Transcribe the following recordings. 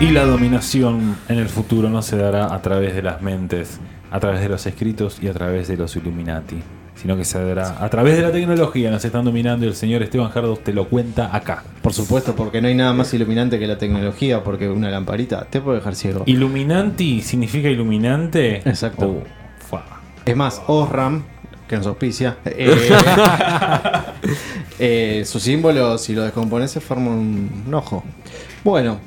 Y la dominación en el futuro no se dará a través de las mentes, a través de los escritos y a través de los Illuminati, sino que se dará a través de la tecnología. Nos están dominando y el señor Esteban Jardos te lo cuenta acá. Por supuesto, porque no hay nada más iluminante que la tecnología, porque una lamparita te puede dejar ciego. Illuminati significa iluminante. Exacto. Oh. Es más, Osram, que nos auspicia, eh, eh, su símbolo, si lo descompones, se forma un, un ojo. Bueno,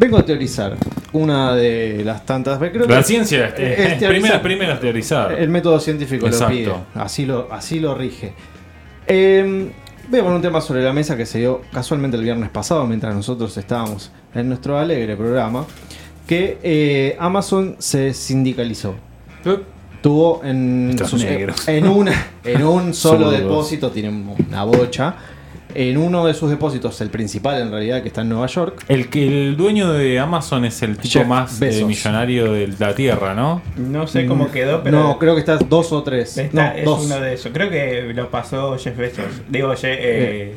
vengo a teorizar una de las tantas. Creo La que ciencia es es, es teorizar. primero, primero es teorizar. El método científico Exacto. lo pide. Así lo, así lo rige. Eh, voy a poner un tema sobre la mesa que se dio casualmente el viernes pasado, mientras nosotros estábamos en nuestro alegre programa. Que eh, Amazon se sindicalizó. Tuvo en, sus- en, una, en un solo depósito, tiene una bocha. En uno de sus depósitos, el principal en realidad, que está en Nueva York, El que el dueño de Amazon es el tipo Jeff más eh, millonario de la Tierra, ¿no? No sé cómo quedó, pero. no, creo que está dos o tres. Esta no, es dos. uno de esos. Creo que lo pasó Jeff Bezos. Digo, Je- eh,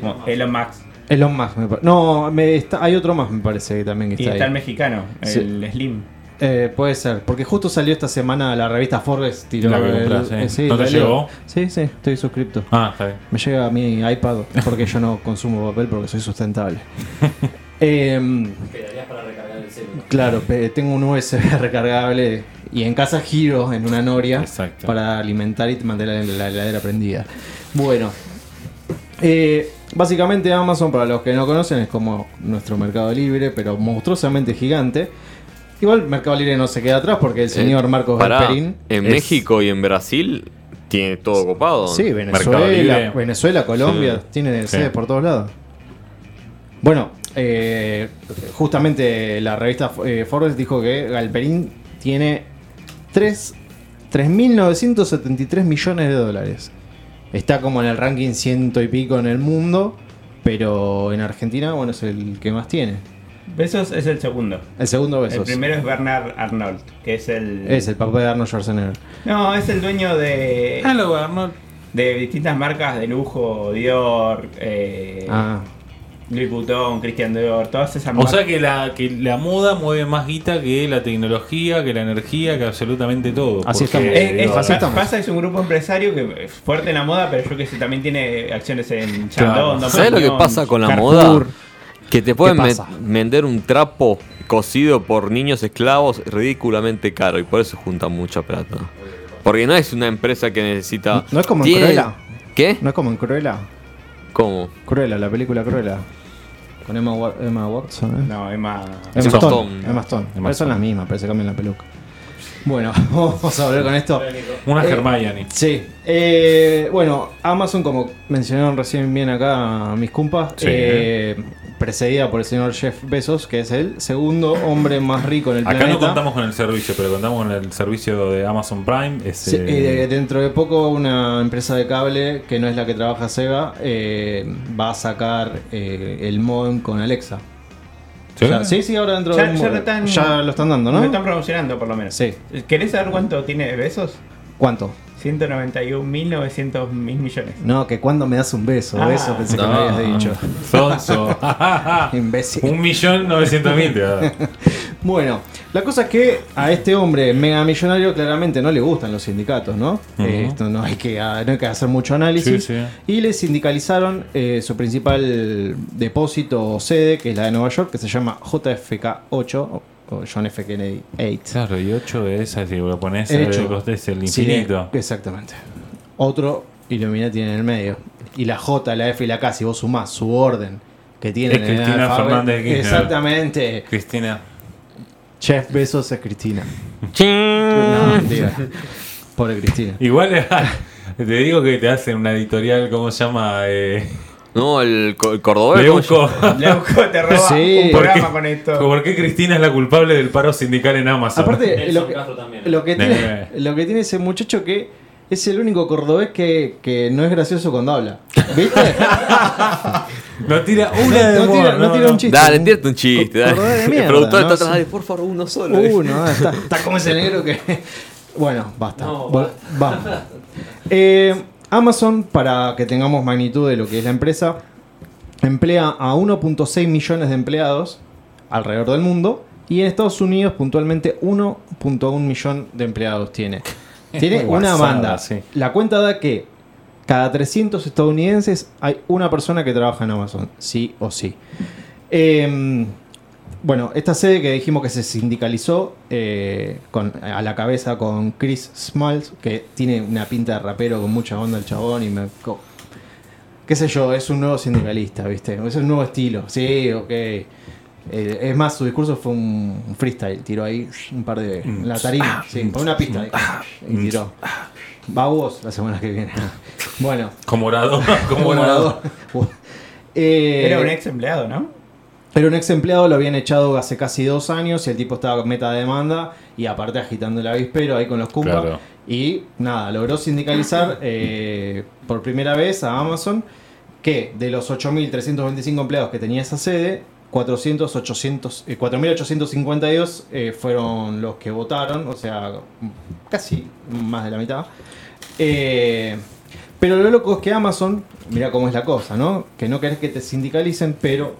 como Elon Musk. Elon Musk, me pare- No, me está- hay otro más, me parece que también que Y está está el mexicano, Sí. el Slim. Eh, puede ser, porque justo salió esta semana la revista Forbes. Tiró La que el- compras, eh. eh, sí, ¿No te la leo. llegó? Sí, sí, estoy suscripto. Ah, está bien. Me llega a mi iPad porque yo no consumo papel porque soy sustentable. Em, Quedarías para recargar el celular. claro, pe- tengo un USB recargable y en casa giro en una noria Exacto. para alimentar y mantener la, la heladera prendida. Bueno, eh, básicamente Amazon, para los que no conocen, es como nuestro Mercado Libre, pero monstruosamente gigante. Igual Mercado Libre no se queda atrás porque el señor Eh, Marcos pará, Galperín. En es- México y en Brasil tiene todo copado. Sí, Mercado Venezuela, Libre. Venezuela, Colombia, Sí. tiene Sí. sedes por todos lados. Bueno, eh, justamente la revista eh, Forbes dijo que Galperín tiene 3 3.973 millones de dólares. Está como en el ranking ciento y pico en el mundo, pero en Argentina, bueno, es el que más tiene. Bezos es el segundo. El segundo El Besos. primero es Bernard Arnold, que es el. Es el papá de Arnold Schwarzenegger. No, es el dueño de. Hello, Arnold. De distintas marcas de lujo, Dior, eh, Ah, Louis Vuitton, Christian Dior, todas esas O marcas. sea que la, que la moda mueve más guita que la tecnología, que la energía, que absolutamente todo. Así estamos. Eh, es- así estamos. pasa es un grupo empresario que es fuerte en la moda, pero yo que sé, también tiene acciones en Claro. Chandon, Dom ¿Sabes lo que pasa con la Carrefour. moda? Que te pueden vender un trapo cosido por niños esclavos ridículamente caro y por eso juntan mucha plata. Porque no es una empresa que necesita. ¿No es como en Cruella? ¿Qué? ¿no es como en Cruella? ¿Cómo? Cruella, la película Cruella. Con Emma, Wa- Emma Watson, ¿eh? No, Emma. Emma Emma Stone. Stone. Emma Stone. Emma Pero son las mismas, parece que cambian la peluca. Bueno, vamos a volver con esto. Una Eh, Hermione. Sí. Eh, bueno, Amazon, como mencionaron recién bien acá mis compas, Sí. eh, precedida por el señor Jeff Bezos, que es el segundo hombre más rico en el Acá planeta. no contamos con el servicio, pero contamos con el servicio de Amazon Prime. Es, Sí, eh, dentro de poco una empresa de cable que no es la que trabaja Sega eh, va a sacar eh, el modem con Alexa. ¿sí? Ya- sí, sí, ahora dentro Ya- de un- ya lo están- ya lo están dando, Lo ¿no? están promocionando por lo menos. Sí. ¿Querés saber cuánto tiene Besos? ¿Cuánto? 191.900 mil millones. No, que cuando me das un beso, Ah. eso pensé que me habías dicho. Sonso. Imbécil. Un millón novecientos mil. Bueno, la cosa es que a este hombre mega millonario claramente no le gustan los sindicatos, ¿no? Eh, esto no hay, que, ah, no hay que hacer mucho análisis. Sí, sí. Y le sindicalizaron eh, su principal depósito o sede, que es la de Nueva York, que se llama JFK8 o, o John F. Kennedy 8. Claro, y 8 de esas, si lo pones, El el, es el Sí, infinito. exactamente. Otro Illuminati en el medio. Y la J, la F y la K, si vos sumás su orden que tiene Es Cristina Fernández de Kirchner. Exactamente. Cristina. Jeff Bezos es Cristina. No, mentira. Pobre Cristina. Igual te digo que te hacen una editorial, ¿cómo se llama? Eh, No, el, co- el cordobés. ¿cómo se Leuco. Leuco te roba Sí. un ¿Por programa qué, con esto. ¿Por qué Cristina es la culpable del paro sindical en Amazon? Aparte, Nelson lo que, Castro también. lo que Eh. tiene, lo que tiene ese muchacho que es el único cordobés que, que no es gracioso cuando habla. ¿Viste? no tira una de no humor, tira- no tira un chiste. Dale, tírate un chiste. Co- Dale. cordobés de el productor ¿no? está atrás Sí. de, por favor, uno solo. Uno, ah, está, está como ese negro que. Bueno, basta. No, Vamos. Eh, Amazon, para que tengamos magnitud de lo que es la empresa, emplea a 1.6 millones de empleados alrededor del mundo. Y en Estados Unidos, puntualmente, 1.1 millón de empleados tiene. Tiene una banda. sí. La cuenta da que cada 300 estadounidenses hay una persona que trabaja en Amazon, sí o sí. Eh, bueno, esta sede que dijimos que se sindicalizó eh, con, a la cabeza con Chris Smalls, que tiene una pinta de rapero con mucha onda el chabón y me... co- qué sé yo, es un nuevo sindicalista, ¿viste? Es un nuevo estilo, sí, ok. Eh, es más, su discurso fue un freestyle, tiró ahí un par de... en la tarima, sí, por una pista ahí, y tiró. Va vos la semana que viene. Bueno, Como orador. Como orador. Eh, Era un ex empleado, ¿no? Era un ex empleado, lo habían echado hace casi dos años y el tipo estaba meta de demanda y aparte agitando el avispero ahí con los Kumba. Claro. Y nada, logró sindicalizar eh, por primera vez a Amazon que de los 8.325 empleados que tenía esa sede, 400, 800, eh, 4.852 eh, fueron los que votaron, o sea, casi más de la mitad. Eh, pero lo loco es que Amazon, mira cómo es la cosa, ¿no? Que no querés que te sindicalicen, pero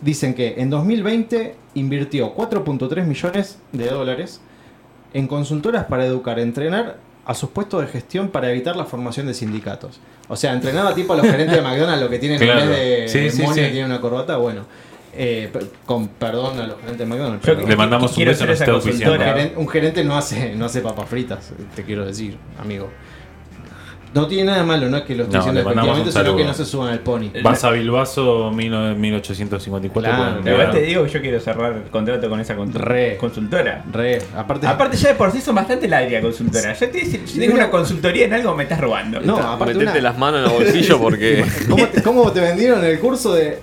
dicen que en 2020 invirtió 4.3 millones de dólares en consultoras para educar, entrenar a sus puestos de gestión para evitar la formación de sindicatos. O sea, entrenaba tipo a los gerentes de McDonald's, lo que tienen Claro. en vez de Sí, sí, tiene una corbata, bueno. eh, per- con perdón a los gerentes de McDonald's. Pero Le mandamos un beso, nos esa consultora. un gerente no hace, no hace papas fritas, te quiero decir, amigo. No tiene nada de malo, no es que lo estoy No, diciendo le mandamos efectivamente, un sino que saludo. no se suban al pony. Vas a Bilbaso 1854. Claro, pueden Igual enviar. te digo que yo quiero cerrar el contrato con esa contu- Re. consultora. Re, aparte, Aparte ya de por sí son bastante ladria consultora. Ya te dice, si tengo una consultoría en algo me estás robando. No, aparte Metete una- las manos en el bolsillo porque. ¿Cómo te, cómo te vendieron el curso de...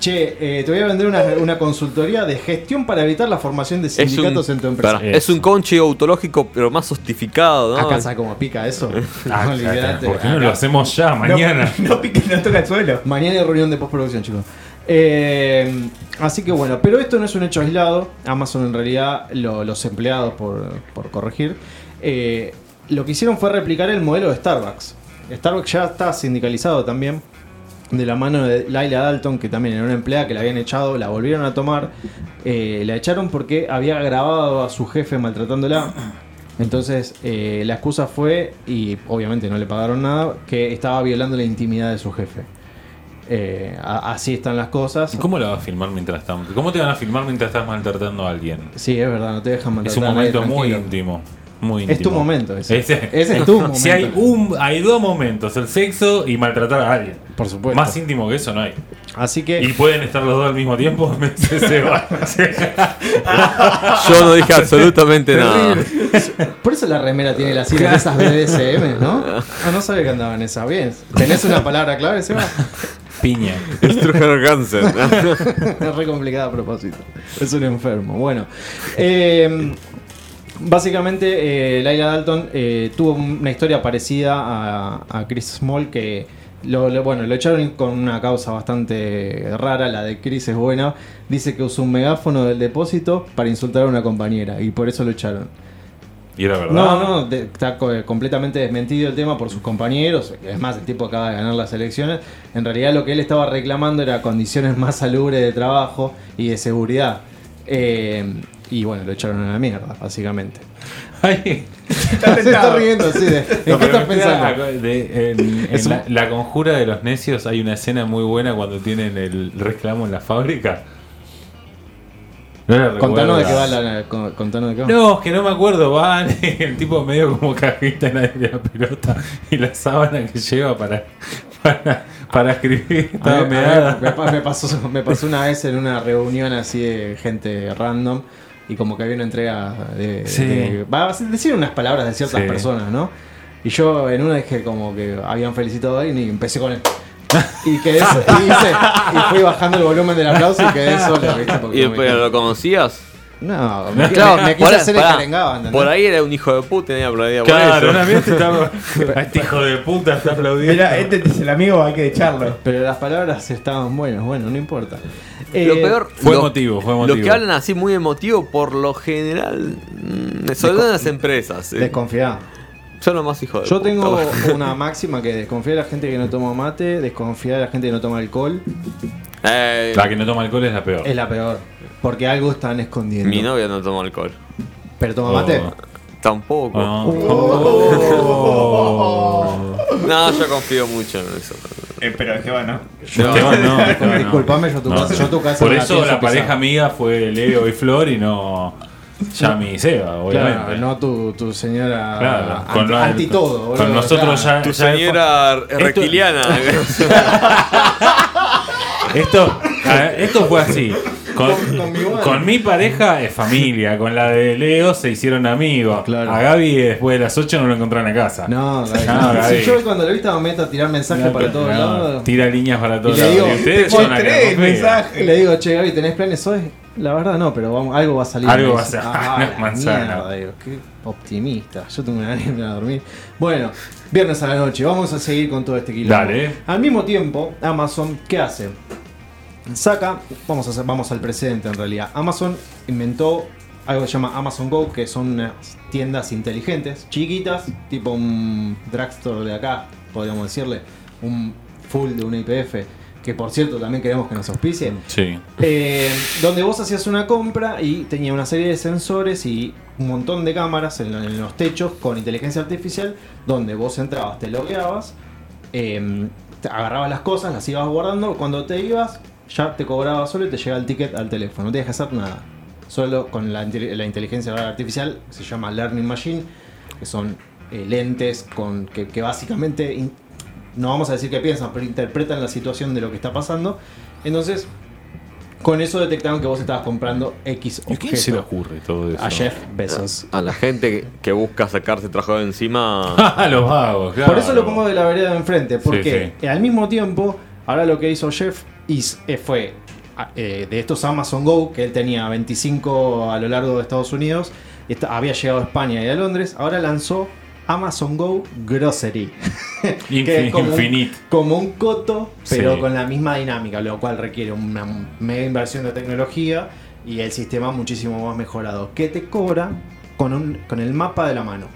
Che, eh, te voy a vender una, una consultoría de gestión para evitar la formación de un, sindicatos en tu empresa. pará, es un conche autológico, pero más sostificado, ¿no? Acá sabe cómo pica eso. Ah, No, olvidate. ¿Por qué no lo hacemos ya, No, mañana? No, piques, no toca el suelo. Mañana hay reunión de postproducción, chicos. Eh, así que bueno, pero esto no es un hecho aislado. Amazon en realidad, lo- los empleados, por, por corregir, eh, lo que hicieron fue replicar el modelo de Starbucks. Starbucks ya está sindicalizado también. De la mano de Laila Dalton, que también era una empleada que la habían echado, la volvieron a tomar. eh, la echaron porque había grabado a su jefe maltratándola. Entonces eh, la excusa fue, y obviamente no le pagaron nada, que estaba violando la intimidad de su jefe. Eh, a- así están las cosas. ¿Cómo la vas a filmar mientras estamos? ¿Cómo te van a filmar mientras estás maltratando a alguien? Sí, es verdad, no te dejan Es maltratar un a nadie, momento muy tranquilo. íntimo. Muy Es tu momento ese. Ese, Ese es tu momento. Si hay un, hay dos momentos, el sexo y maltratar a alguien. Por supuesto. Más íntimo que eso no hay. Así que. ¿Y pueden estar los dos al mismo tiempo? Me dice Seba. Yo no dije absolutamente nada. Por eso la remera tiene las siglas de esas BDSM, ¿no? Ah, no sabía que andaba en esa. Bien. ¿Tenés una palabra clave, Seba? Piña. Struger Gansen. es re complicada a propósito. Es un enfermo. Bueno. eh, básicamente, eh, Laila Dalton eh, tuvo una historia parecida a, a Chris Small que. Lo, lo- bueno, lo echaron con una causa bastante rara, la de Chris es buena. Dice que usó un megáfono del depósito para insultar a una compañera y por eso lo echaron. Y era verdad. No, no, de- está co- completamente desmentido el tema por sus compañeros. Es más, el tipo acaba de ganar las elecciones. En realidad lo que él estaba reclamando era condiciones más salubres de trabajo y de seguridad. Eh, y bueno, lo echaron a la mierda, básicamente. Ay, Está Se está riendo así de... ¿En no, qué estás pensando? de- en, Es en un- la, la conjura de los necios hay una escena muy buena cuando tienen el reclamo en la fábrica. No Contanos de qué va la... con- Contanos de qué va. No, es que no me acuerdo, van, el tipo medio como cajita en la, de la pelota y la sábana que lleva para, para, para escribir estaba me pasó, me pasó una vez en una reunión así de gente random y como que había una entrega de... Sí. de- va a decir unas palabras de ciertas Sí. personas, ¿no? Y yo en una dije como que habían felicitado a alguien y empecé con él. Y quedé so- y, hice- y fui bajando el volumen del aplauso y quedé solo, ¿viste? Porque ¿Y no me- después lo conocías? No, me, Claro, me, me quise por- hacer el carengado, ¿entendés? Por ahí era un hijo de puta y nadie aplaudía por Claro, eso. una vez te estaba. A este hijo de puta está aplaudiendo. Mira, este es el amigo, hay que echarlo. Pero las palabras estaban buenas, bueno, no importa. Lo Eh, peor, Fue lo- emotivo, fue Los emotivo. que hablan así muy emotivo, por lo general, mm, sobre todo en las empresas. eh, Desconfiá. son los más hijos de Yo puta. tengo una máxima que desconfía de la gente que no toma mate, desconfía de la gente que no toma alcohol Eh, La que no toma alcohol es la peor. Es la peor. Porque algo están escondiendo. mi novia no toma alcohol. Pero toma mate. Oh. Tampoco. Oh. Oh. No, yo confío mucho en eso. Eh, pero es que bueno. No. Esteban, no, Esteban, no. Disculpame, yo tu casa- yo tu casa Por eso la pareja pisar. amiga fue Leo y Flor y no Yami y Seba, obviamente. Claro, no tu, tu señora Claro, anti, con la- anti todo. con boludo, nosotros claro. ya- Tu ya- señora Esto- reptiliana. Esto, esto fue así. Con, mi igual. con mi pareja es familia, con la de Leo se hicieron amigos. Claro. A Gaby después de las 8 no lo encontraron en casa. No, Gaby, No, no. Gaby. Si yo cuando lo viste me meto a tirar mensajes No, para todos no, lados. Tira líneas para todos lados. Le digo, che, Gaby, ¿tenés planes hoy? La verdad no, pero vamos, algo va a salir. Algo va a ser- Ah, no, manzana. mierda", digo, qué optimista. Yo tengo una ganas de a dormir. Bueno, viernes a la noche, vamos a seguir con todo este quilombo. Dale. Al mismo tiempo, Amazon, ¿qué hace? Saca, vamos, a hacer, vamos al presente en realidad. Amazon inventó algo que se llama Amazon Go, que son unas tiendas inteligentes, chiquitas, tipo un drugstore de acá, podríamos decirle, un full de una IPF, que por cierto también queremos que nos auspicie. Sí. Eh, donde vos hacías una compra y tenía una serie de sensores y un montón de cámaras en, en los techos con inteligencia artificial, donde vos entrabas, te logueabas, eh, te agarrabas las cosas, las ibas guardando, cuando te ibas ya te cobraba solo y te llegaba el ticket al teléfono, no tenías que hacer nada. Solo con la, inte- la inteligencia artificial, que se llama Learning Machine, que son eh, lentes con que, que básicamente, in- no vamos a decir que piensan, pero interpretan la situación de lo que está pasando. Entonces, con eso detectaron que vos estabas comprando X ¿Y a quién se le objeto. ocurre todo eso? A Jeff Bezos. A la gente que, busca sacarse trabajo de encima. A los vagos, claro. Por eso lo pongo de la vereda de enfrente, porque Sí, al mismo tiempo, ahora lo que hizo Jeff is- eh, fue a- eh, de estos Amazon Go, que él tenía 25 a lo largo de Estados Unidos, y esta- había llegado a España y a Londres, ahora lanzó Amazon Go Grocery. Que es como un- Infinite. como un coto, pero Sí. con la misma dinámica, lo cual requiere una mega inversión de tecnología y el sistema muchísimo más mejorado, que te cobra con, un, con el mapa de la mano,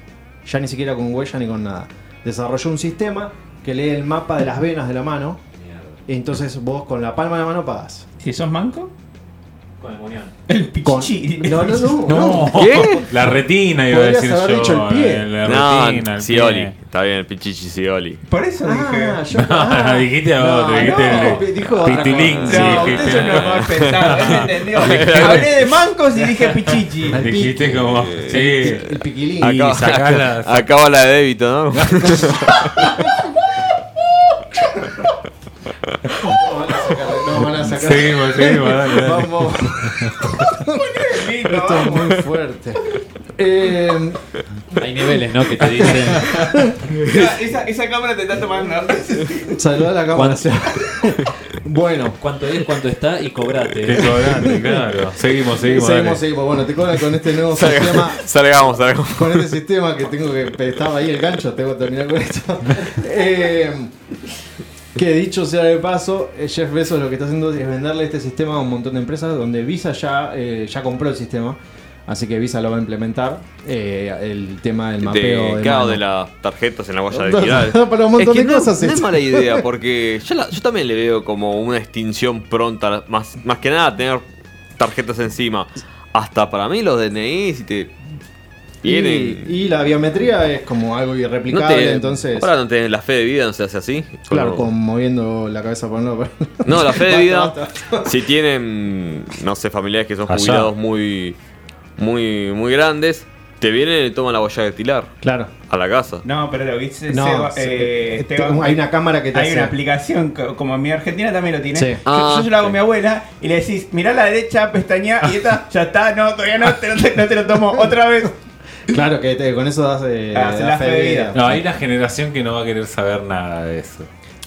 ya ni siquiera con huella ni con nada. Desarrolló un sistema que lee el mapa de las venas de la mano, entonces vos con la palma de la mano pagas. Si sos manco, Con el muñón. el Con- pichichi. No, no, no. No, ¿Qué? La retina iba a decir haber yo. dicho el pie. La No, retina, el Scioli. pie. Está bien, el pichichi Scioli. Por eso dije. Ah, yo, No, ah. dijiste a otro, dijiste no, el- dijo sí, No, usted es un mal pensado, entendió. Hablé de mancos y dije pichichi. Dijiste como. Sí. El piquilín. Y sacala- acaba la de débito, ¿no? No van a sacar. Seguimos, seguimos, dale, dale. Vamos. Esto es muy fuerte. Eh, Hay niveles, ¿no? Que te dicen. Esa, esa, esa cámara te está tomando. Saludá a la cámara. bueno, ¿Cuánto es, cuánto está y cobrate? cobrante, claro. Seguimos, seguimos. seguimos, dale. seguimos. Bueno, te cobran con este nuevo sistema. salgamos, salgamos. Con este sistema que tengo que. Estaba ahí el gancho, tengo que terminar con esto. Eh, que dicho sea de paso, eh, Jeff Bezos lo que está haciendo es venderle este sistema a un montón de empresas donde Visa ya, eh, ya compró el sistema. Así que Visa lo va a implementar. eh, el tema del mapeo. De, de claro, de las tarjetas en la huella digital. Para un montón es que de no, cosas. no es esto. mala idea, porque yo, la- yo también le veo como una extinción pronta, más, más que nada tener tarjetas encima. Hasta para mí los DNI, si te vienen... Y, y la biometría es como algo no irreplicable, te, entonces. Ahora no tenés la fe de vida, no se hace así. Claro, Como- con moviendo la cabeza por un lado. No, la fe de vida, basta. si tienen, no sé, familiares que son Allá. jubilados muy, muy, muy grandes, te vienen y toman la huella dactilar Claro. a la casa. No, pero lo que dice No, eh, Esteban, hay una cámara que te Hay hace- una aplicación, co- como en mi Argentina también lo tiene. Sí. Yo, Ah, yo se lo hago a mi abuela y le decís, mirá a la derecha, pestaña, y esta, ya está, no, todavía no, te, no, te, no te lo tomo otra vez. Claro que te- con eso das eh, Ah, das la fe de fe de vida. vida. No, hay una generación que no va a querer saber nada de eso.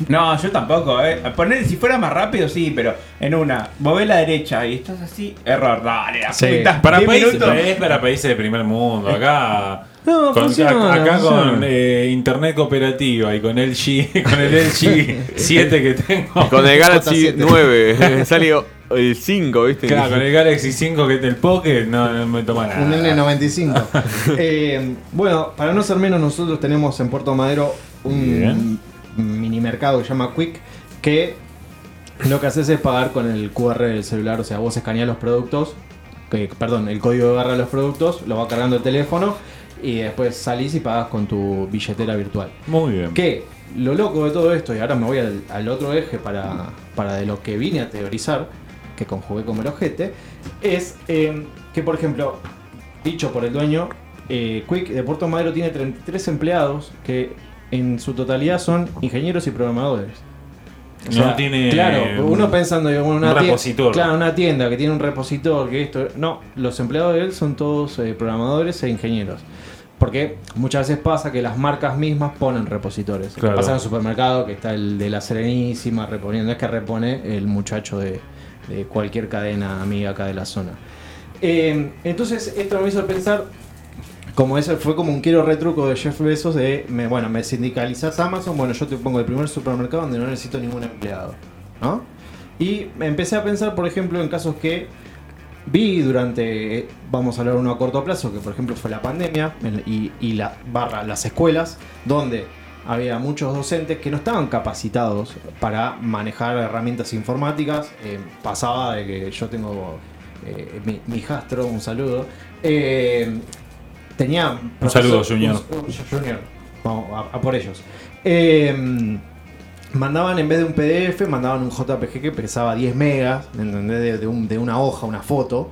No, yo tampoco, eh. Poner, si fuera más rápido, sí, pero en una, vos ves la derecha y estás así, error, dale, la Sí. puta, Para 10 países, es para países de primer mundo. Acá. No, con- funciona, acá funciona. con eh, internet cooperativa y con el G, con el LG 7 que tengo. Con el Galaxy J7. 9, salió el 5, ¿viste? Claro, con el Galaxy 5 que es el Pocket, no, no me toma nada. Un N95. Eh, bueno, para no ser menos, nosotros tenemos en Puerto Madero un Bien. mini mercado que se llama Quick que lo que haces es pagar con el QR del celular, o sea, vos escaneas los productos, que, perdón, el código de barra de los productos, lo va cargando el teléfono y después salís y pagas con tu billetera virtual. Muy bien. Que lo loco de todo esto, y ahora me voy al, al otro eje para, para de lo que vine a teorizar, que conjugué como el ojete, es eh, que, por ejemplo, dicho por el dueño, eh, Quick de Puerto Madero tiene 33 empleados que en su totalidad son ingenieros y programadores. O No tiene, Claro, uno un- pensando en una un tienda. Claro, una tienda que tiene un repositor, que esto. No, los empleados de él son todos eh, programadores e ingenieros. Porque muchas veces pasa que las marcas mismas ponen repositores. Claro. Pasa en el supermercado que está el de la Serenísima reponiendo. Es que repone el muchacho de, de cualquier cadena amiga acá de la zona. Eh, entonces, esto me hizo pensar. Como ese fue como un quiero retruco de Jeff Bezos de, bueno, me sindicalizas Amazon, bueno, yo te pongo el primer supermercado donde no necesito ningún empleado, ¿no? Y empecé a pensar, por ejemplo, en casos que vi durante, eh, vamos a hablar uno a corto plazo, que por ejemplo fue la pandemia y, y la barra las escuelas, donde había muchos docentes que no estaban capacitados para manejar herramientas informáticas. Eh, pasaba de que yo tengo eh, mi, mi hijastro, un saludo. eh, tenía Un saludo, Junior. un- un- Junior. Vamos a, a por ellos. Eh, mandaban en vez de un PDF, mandaban un JPG que pesaba 10 megas, ¿entendés? De, de un- de una hoja, una foto.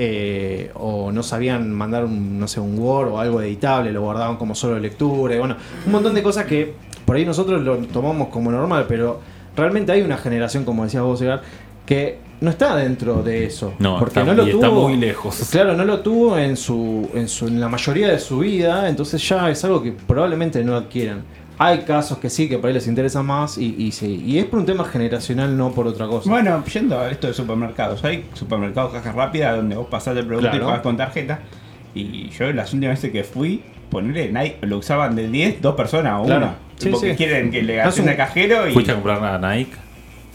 Eh, o no sabían mandar un, no sé, un Word o algo editable, lo guardaban como solo lectura. y bueno, un montón de cosas que por ahí nosotros lo tomamos como normal, pero realmente hay una generación, como decías vos, Edgar, que no está dentro de eso. No, porque está- no lo tuvo, está muy lejos. Claro, no lo tuvo en su, en su en la mayoría de su vida, entonces ya es algo que probablemente no adquieran. Hay casos que sí, que por ahí les interesa más y, y sí. Y es por un tema generacional, no por otra cosa. Bueno, yendo a esto de supermercados, hay supermercados cajas rápidas donde vos pasás el producto Claro. y pagas con tarjeta. Y yo las últimas veces que fui, ponerle, nadie, lo usaban de 10, dos personas o Claro. una. Sí, porque sí. quieren que le gasten un- al cajero y. ¿Fuiste a comprar a Nike?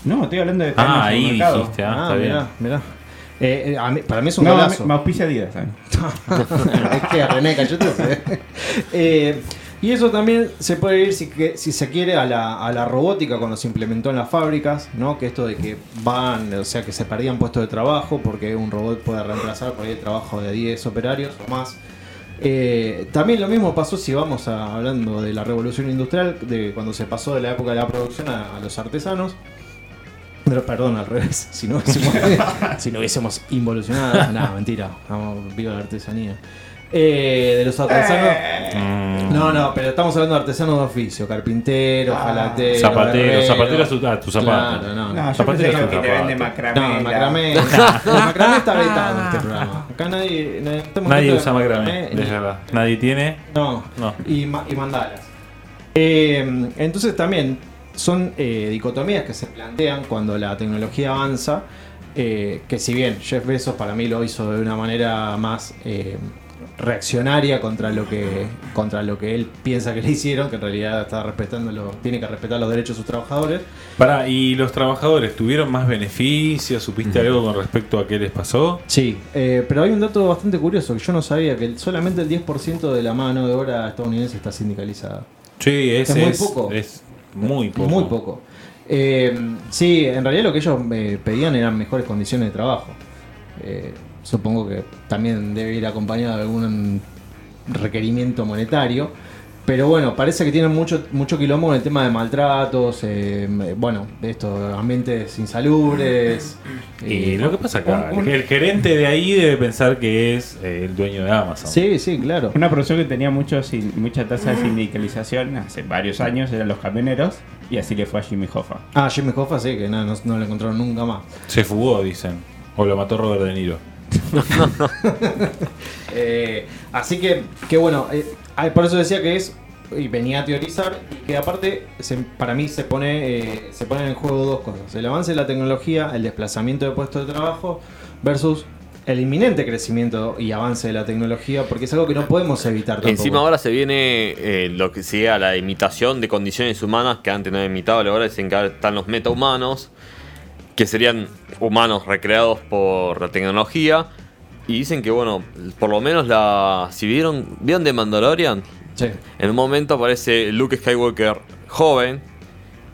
No, estoy hablando de Ah, ahí dijiste, ah, está mirá, bien. mirá. Eh, eh, a mí- para mí es un No, golazo. me, me auspicia es que René Cachete. eh, y eso también se puede ir si, que- si se quiere a la, robótica cuando se implementó en las fábricas, ¿no? Que esto de que van, o sea, que se perdían puestos de trabajo porque un robot puede reemplazar por ahí el trabajo de 10 operarios o más. Eh, también lo mismo pasó si vamos a- hablando de la revolución industrial, de cuando se pasó de la época de la producción a, los artesanos. Pero, perdón, al revés. Si no hubiésemos, si no hubiésemos involucionado. No, mentira. Vamos, viva la artesanía. Eh, de los artesanos. Mm. No, no, pero estamos hablando de artesanos de oficio: carpintero, jalatero. Zapatero, herrero. zapatero, su- ah, tu zapato. Claro, no, no. No, yo Zapatero pensé es que te vende macramé. No, macramé. El macramé está vetado en este programa. Acá nadie. nadie, Nadie usa de macramé, ni-. Nadie tiene. No, No. Y, ma- y mandalas. Eh, entonces también son eh, dicotomías que se plantean cuando la tecnología avanza. eh, que si bien Jeff Bezos para mí lo hizo de una manera más eh, reaccionaria contra lo que contra lo que él piensa que le hicieron, que en realidad está respetando los- tiene que respetar los derechos de sus trabajadores. Pará, ¿y los trabajadores tuvieron más beneficios? ¿Supiste algo con respecto a qué les pasó? Sí, eh, pero hay un dato bastante curioso que yo no sabía, que solamente el 10% de la mano de obra estadounidense está sindicalizada. Sí, es, Es muy es- poco. es muy poco. Muy poco. Eh, sí, en realidad lo que ellos eh, pedían eran mejores condiciones de trabajo. Supongo que también debe ir acompañado de algún requerimiento monetario. Pero bueno, parece que tienen mucho, mucho quilombo con el tema de maltratos, eh, bueno, de estos ambientes insalubres. Y eh, lo que pasa acá, un- un- el gerente de ahí debe pensar que es eh, el dueño de Amazon. Sí, sí, claro. Una profesión que tenía mucho, sin- mucha tasa de sindicalización hace varios años eran los camioneros y así le fue a Jimmy Hoffa. Ah, Jimmy Hoffa sí, que nada, no, no lo encontraron nunca más. Se fugó, dicen. O lo mató Robert De Niro. Eh, así que, que bueno, eh, ah, por eso decía que es, y venía a teorizar, que aparte se- para mí se pone, eh, se ponen en juego dos cosas. El avance de la tecnología, el desplazamiento de puestos de trabajo, versus el inminente crecimiento y avance de la tecnología, porque es algo que no podemos evitar tampoco. Encima ahora se viene eh, lo que sea la imitación de condiciones humanas que antes no había imitado, ahora dicen que ahora están los metahumanos, que serían humanos recreados por la tecnología. Y dicen que bueno, por lo menos la. Si vieron. ¿Vieron de Mandalorian? Sí. En un momento aparece Luke Skywalker joven.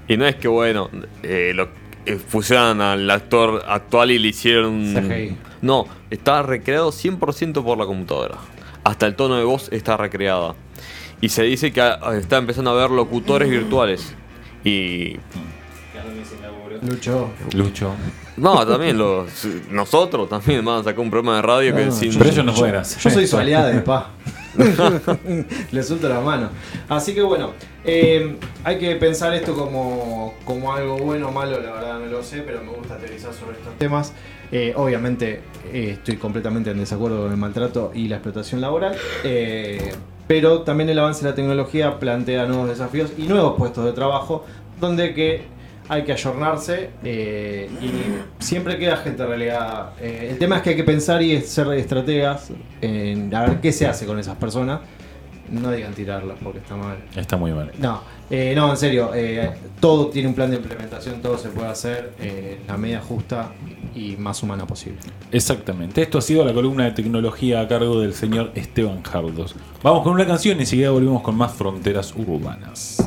Y no es que bueno, eh, lo- eh, fusionan al actor actual y le hicieron. CGI. No, está recreado 100% por la computadora. Hasta el tono de voz está recreada. Y se dice que está empezando a ver locutores virtuales. Y. Lucho. Lucho. No, también los. Nosotros también vamos a sacar un programa de radio que No, sin. Pero ellos no pueden hacer. Yo soy su aliada de pa. Le suelto la mano. Así que bueno, eh, hay que pensar esto como, como algo bueno o malo, la verdad no lo sé, pero me gusta teorizar sobre estos temas. Eh, obviamente eh, estoy completamente en desacuerdo con el maltrato y la explotación laboral, eh, pero también el avance de la tecnología plantea nuevos desafíos y nuevos puestos de trabajo donde que hay que ayornarse eh, y siempre queda gente relegada. Eh, el tema es que hay que pensar y ser estrategas en a ver qué se hace con esas personas. No digan tirarlas porque está mal. Está muy mal. No, eh, no, en serio, todo tiene un plan de implementación, todo se puede hacer la medida justa y más humana posible. Exactamente. Esto ha sido la columna de tecnología a cargo del señor Esteban Jardos. Vamos con una canción y enseguida volvemos con más fronteras urbanas.